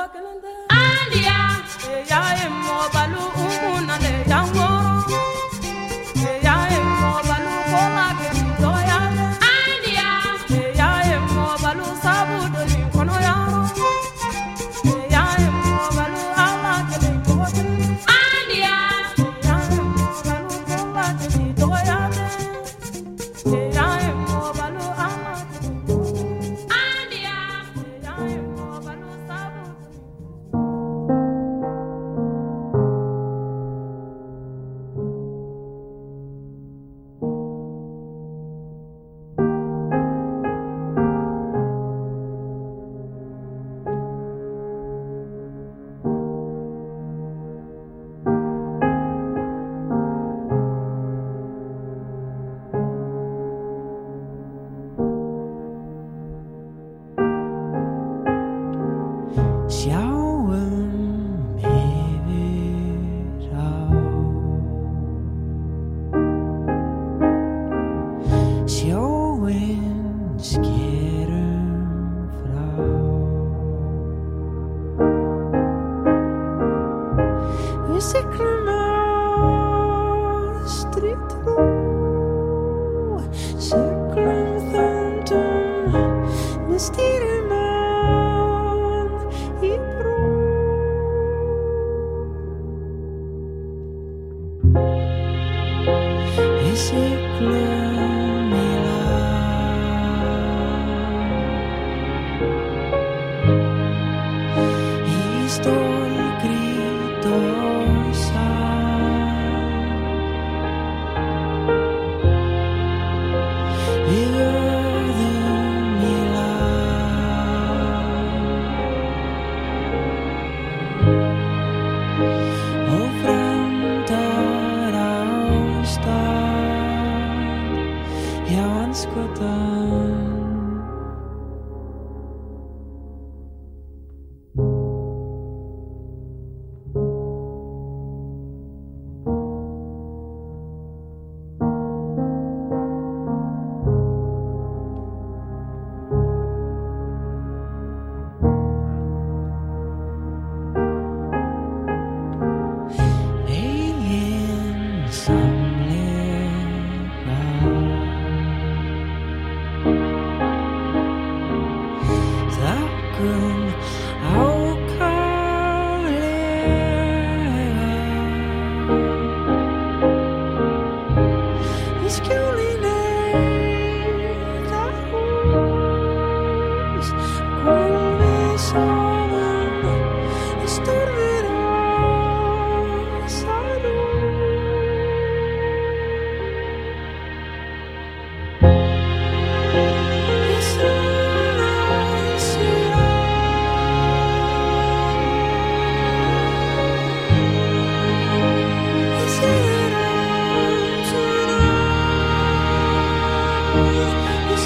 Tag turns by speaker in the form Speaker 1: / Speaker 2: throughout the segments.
Speaker 1: Andia,
Speaker 2: ya e mo balu umu na
Speaker 3: siglum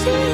Speaker 3: see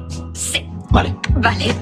Speaker 4: Sí.
Speaker 5: Vale.
Speaker 4: Vale.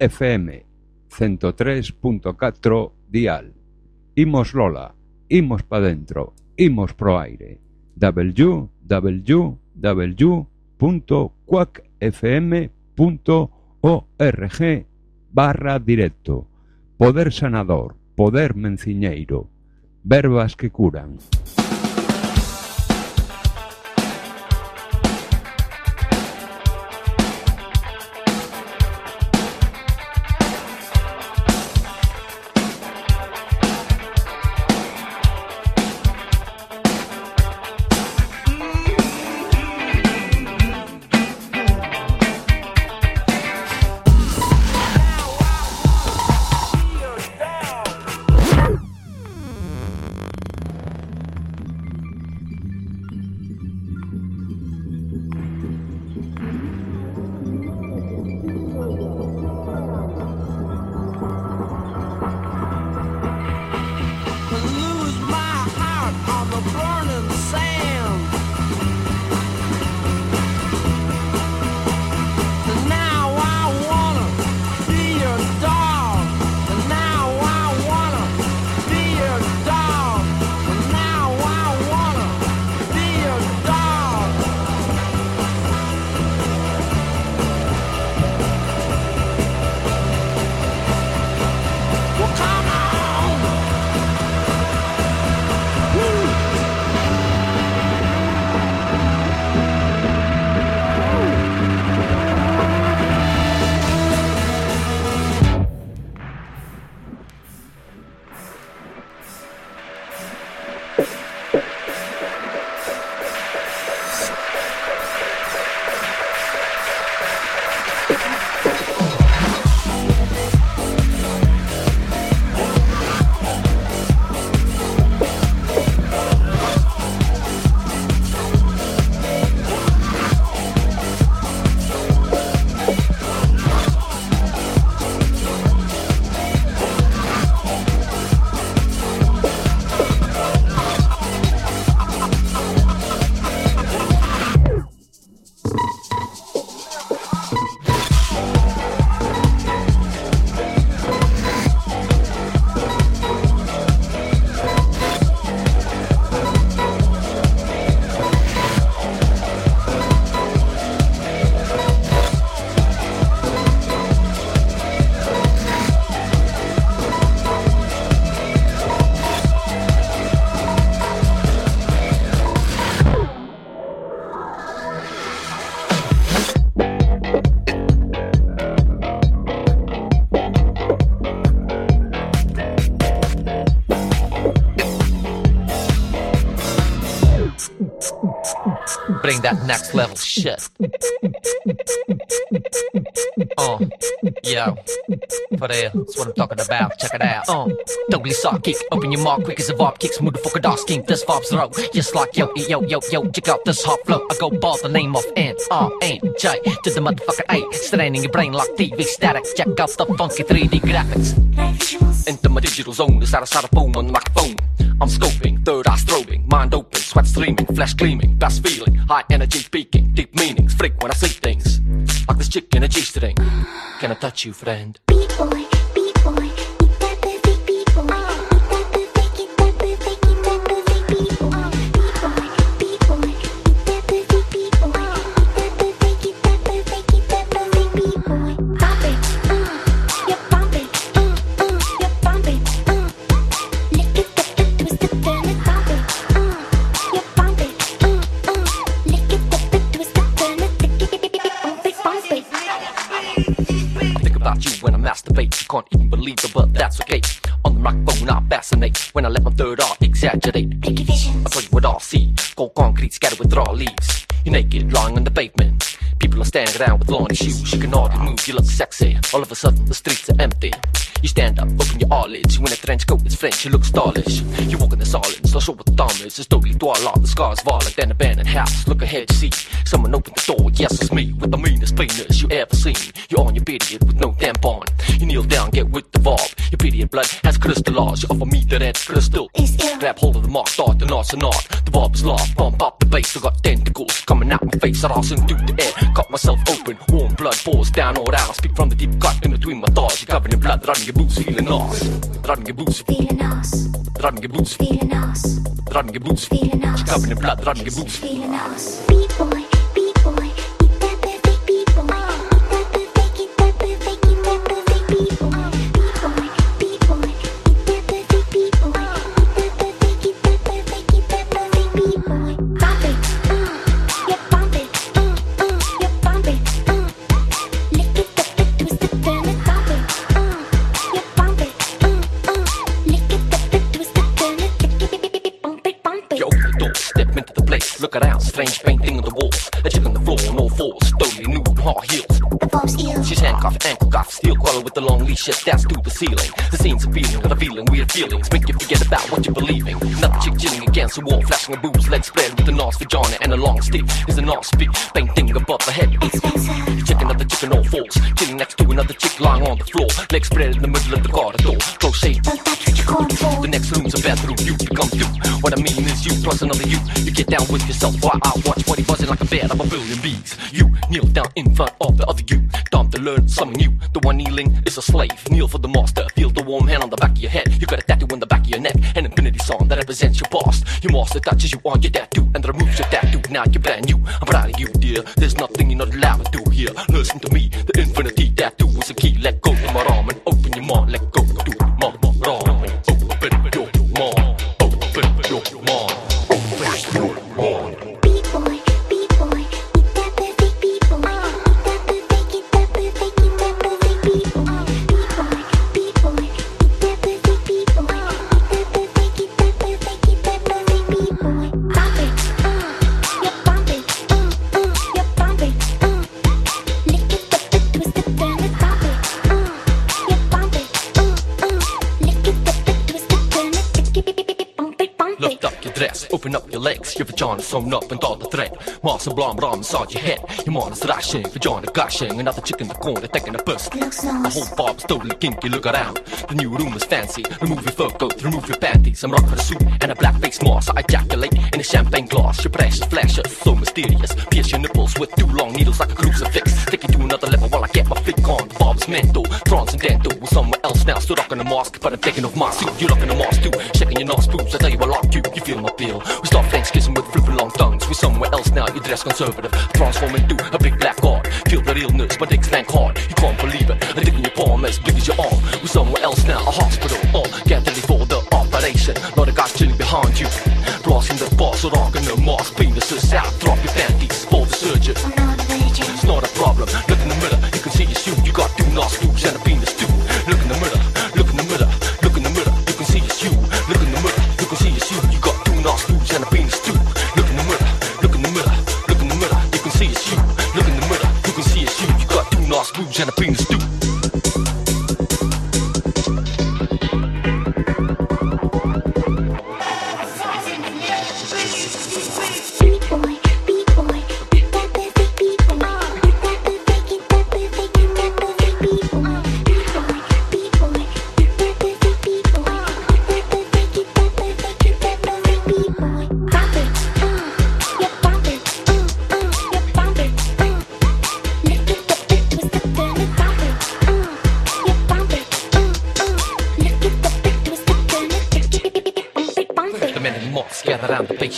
Speaker 6: FM 103.4 dial. Imos Lola, imos pa dentro, imos pro aire. www.quackfm.org barra directo. Poder sanador, poder menciñeiro. Verbas que curan.
Speaker 7: Bring that next level shit. Uh, yo, for real, that's what I'm talking about. Check it out. Uh, totally kick, open your mouth quick as a vibe kicks. Motherfucker, dog scheme, this vibes row. Just like yo, yo, yo, yo, check out this hot flow. I go by the name of N R N J to the motherfucker A. Straining your brain like TV static. Check out the funky 3D graphics. Into my digital zone, the side of boom on the microphone. I'm scoping, third eye strobing, mind open, sweat streaming, flesh gleaming, best feeling, high energy speaking, deep meanings, freak when I say things. Like this chick in a G string. Can I touch you, friend? I you I. You can't even believe it, but that's okay. On the microphone, I fascinate. When I let my third eye exaggerate. I tell you what I see. Cold concrete scattered with raw leaves. You're naked, lying on the pavement. People are standing around with lawn shoes. You can hardly move, you look sexy. All of a sudden, the streets are empty. You stand up, open your eyelids. You in a trench coat, it's French, you look stylish. You walk in the silence, not sure what the time is. It's totally twilight, the sky's violet, then abandoned house. Look ahead, you see. Someone opened the door, yes, it's me. With the meanest penis you ever seen. You're on your period with no tampon. You kneel down, get with the vibe. Your period blood has crystallized. You offer me the red crystal. Grab hold of the mark, start the knot's a knot. The vibe is live, pump up the bass. I got tentacles coming out my face. I toss into the air, cut myself open. Warm blood pours down all out. I speak from the deep cut in between my thighs. You're covered in blood, running your boots, feeling nice. Running your boots,
Speaker 8: Feeling us,
Speaker 7: running your boots,
Speaker 8: feeling us,
Speaker 7: running your boots.
Speaker 8: feeling us,
Speaker 7: You're covered in blood, running your boots.
Speaker 8: feeling us. B-boy, B-boy,
Speaker 7: collar with the long shit that's to the ceiling. The scene's appealing, got a feeling, weird feelings, make you forget about what you're believing. Another chick chilling against the wall, flashing her boobs, legs spread with a nice vagina and a long stick. Is a nice speak, painting above the head. Check another chick on all fours, chilling next to another chick lying on the floor, legs spread in the middle of the corridor. Close shade,
Speaker 8: Don't touch what you call for.
Speaker 7: the next room's a bathroom you to you plus another you. You get down with yourself while I watch what he buzzing like a bed of a billion bees. You kneel down in front of the other you. Time to learn something new. The one kneeling is a slave. Kneel for the master. Feel the warm hand on the back of your head. You got a tattoo on the back of your neck. An infinity song that represents your past. Your master touches you on your tattoo and removes your tattoo. Now you're brand new. I'm proud of you, dear. There's nothing you're not allowed to do here. Listen to me. The infinity tattoo is a key. Let legs, your vagina sewn up and all the thread. Massa blonde bra inside your head. Your mind is rushing, vagina gushing. Another chick in the corner taking a piss.
Speaker 8: Looks
Speaker 7: The
Speaker 8: nice.
Speaker 7: whole bob's totally kinky, look around. The new room is fancy. Remove your fur coat, remove your panties. I'm rocking a suit and a black face mask. I ejaculate in a champagne glass. Your precious flashes, so mysterious. Pierce your nipples with two long needles like a crucifix. Take you to another level while I get my flick on. The bob's mental, transcendental. We're somewhere else now, still rocking a mask, but I'm taking off my suit. You're rocking a mask too, shaking your nose boobs. I tell you I like you feel my. We start French kissing with flipping long tongues. We're somewhere else now, you dress conservative. Transform into a big black heart. Feel the realness, my dick's blank hard. You can't believe it. A dick in your palm as big as your arm. We're somewhere else now, a hospital. Get ready for the operation. Not a guy chilling behind you. Blasting the boss, rocking the mask. Penises out, drop your panties for the surgeon. It's not a problem. The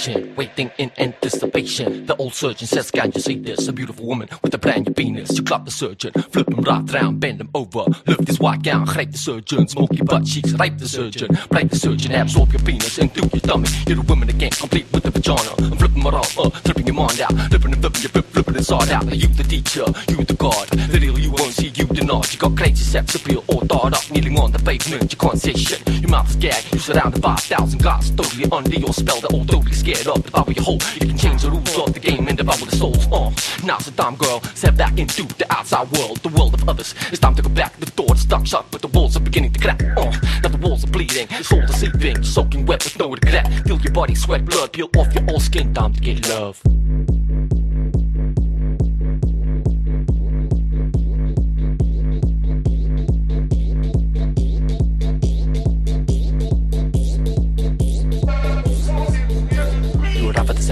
Speaker 7: patient, waiting in anticipation. The old surgeon says, Can you see this? A beautiful woman with a brand new penis. You clap the surgeon, flip him right round, bend him over. Lift his white gown, rape the surgeon. Smoke your butt cheeks, rape the surgeon. Break the surgeon, absorb your penis into your tummy. You're a woman again, complete with the vagina. I'm flipping my all up, uh, flipping your mind out. Flipping and flipping your flip, flipping inside out. You the teacher, you the god. The real you won't see, you the not. You got crazy sex appeal all thought up. Kneeling on the pavement, you can't say shit. Your mouth is gagged, you surrounded by a thousand guys. Totally under your spell, they're all totally scared of the power your hold. You can change the rules of the game and devour the souls. Uh, now's the time, girl. Step back into the outside world, the world of others. It's time to go back. The door stuck shut, but the walls are beginning to crack. Uh, now the walls are bleeding, the souls are sleeping, soaking wet with no regret. Feel your body sweat, blood peel off your old skin. Time to get love.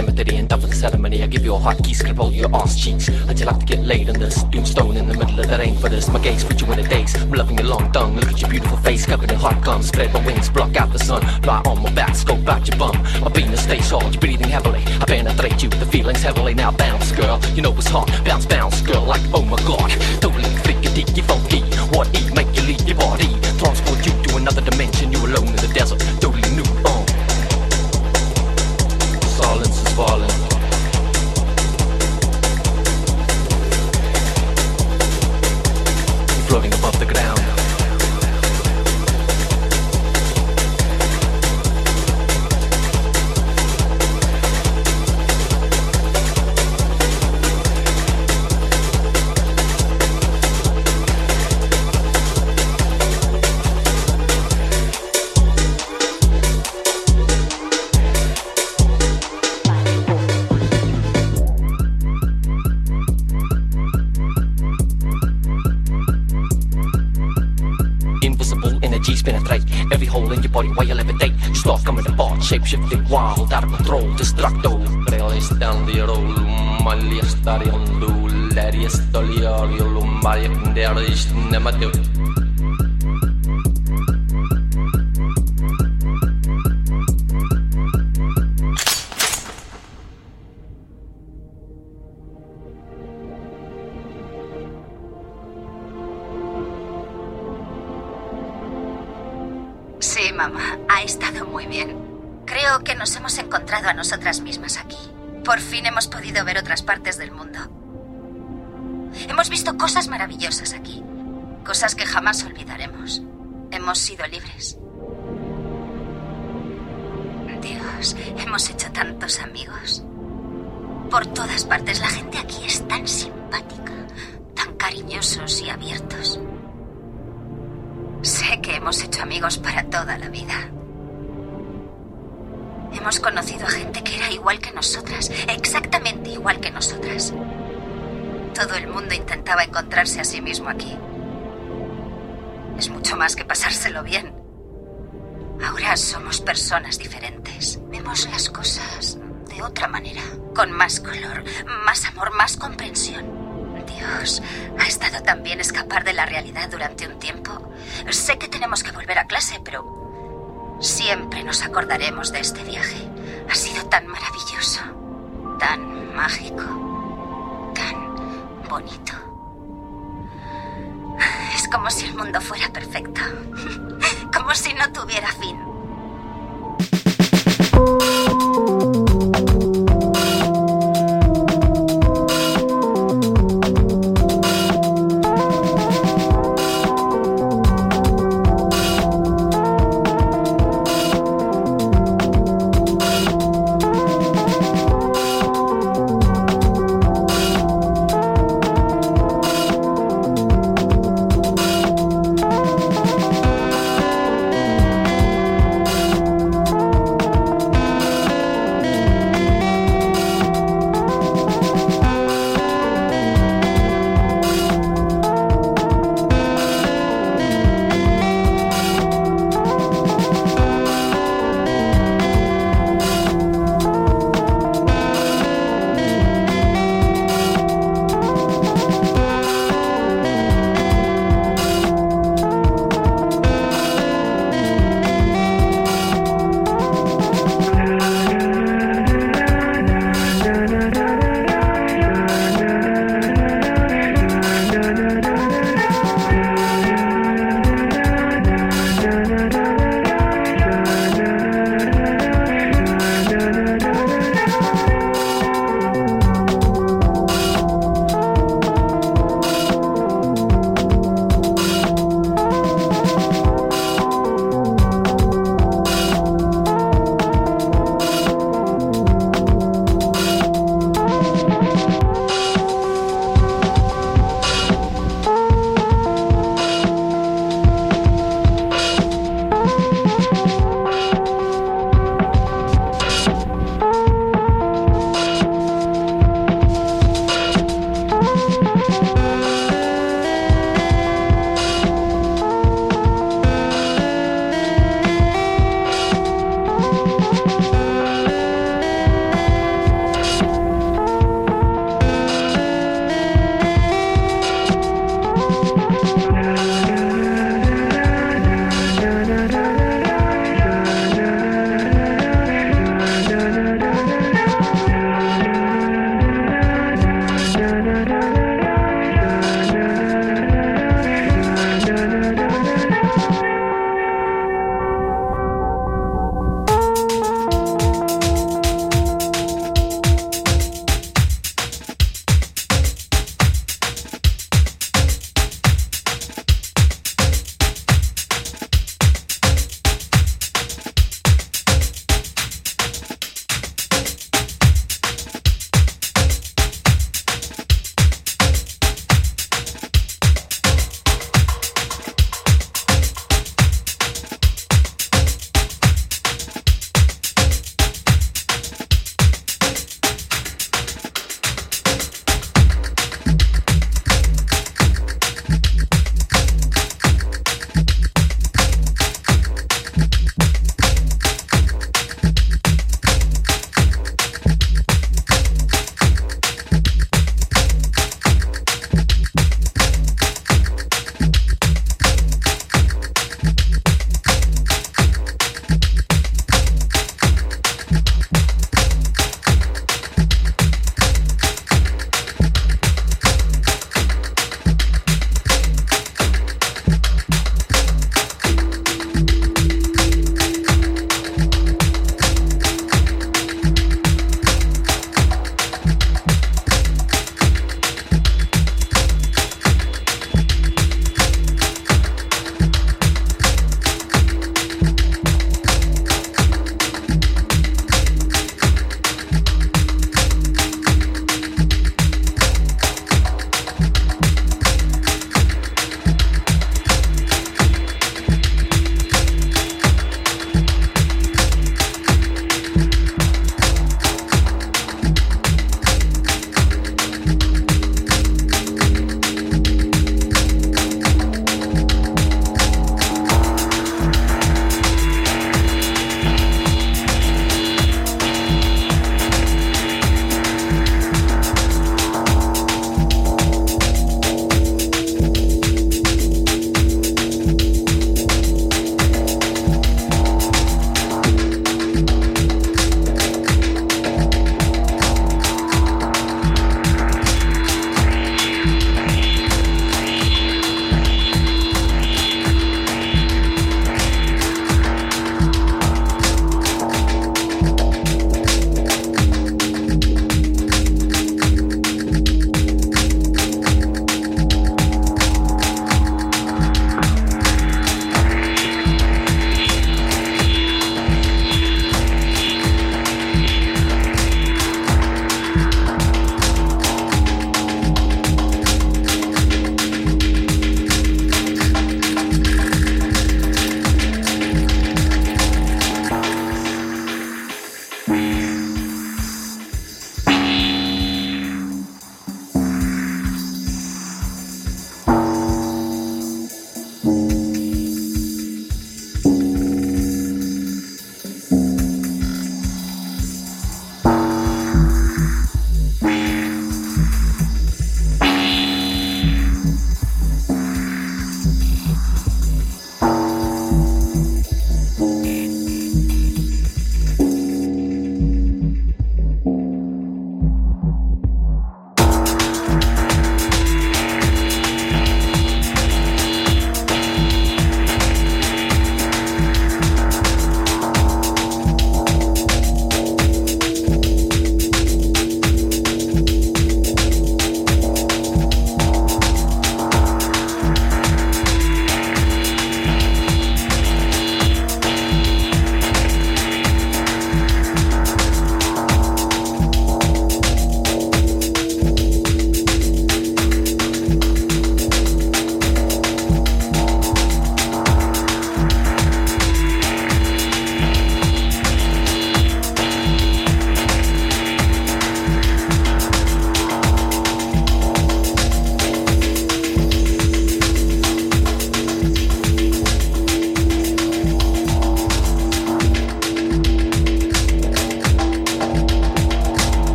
Speaker 7: Cemetery and the ceremony. I give you a hot key, scrap all your ass cheeks. How'd you like to get laid on this tombstone in the middle of the rain for this? My gaze put you in a days. I'm loving your long tongue. Look at your beautiful face covered in hot gum. Spread my wings, block out the sun. Lie on my back, scope out your bum. My penis stays hard, you're breathing heavily. I penetrate you, the feelings heavily. Now bounce, girl. You know it's hot. Bounce, bounce, girl. Like, oh my god. Totally freaky, deaky, funky. What eat, make you leave your body. Transport you to another dimension. You alone in the desert. Shifting,
Speaker 9: sido libres. Dios, hemos hecho tantos amigos. Por todas partes la gente aquí es tan simpática, tan cariñosos y abiertos. Sé que hemos hecho amigos para toda la vida. Hemos conocido a gente que era igual que nosotras, exactamente igual que nosotras. Todo el mundo intentaba encontrarse a sí mismo aquí. Es mucho más que pasárselo bien. Ahora somos personas diferentes. Vemos las cosas de otra manera, con más color, más amor, más comprensión. Dios, ha estado tan bien escapar de la realidad durante un tiempo. Sé que tenemos que volver a clase, pero siempre nos acordaremos de este viaje. Ha sido tan maravilloso, tan mágico, tan bonito. Como si el mundo fuera perfecto, como si no tuviera fin.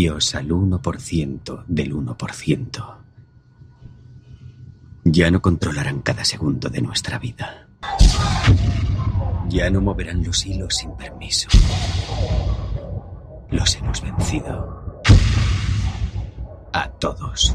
Speaker 10: Dios al 1% del 1%. Ya no controlarán cada segundo de nuestra vida. Ya no moverán los hilos sin permiso. Los hemos vencido. A todos.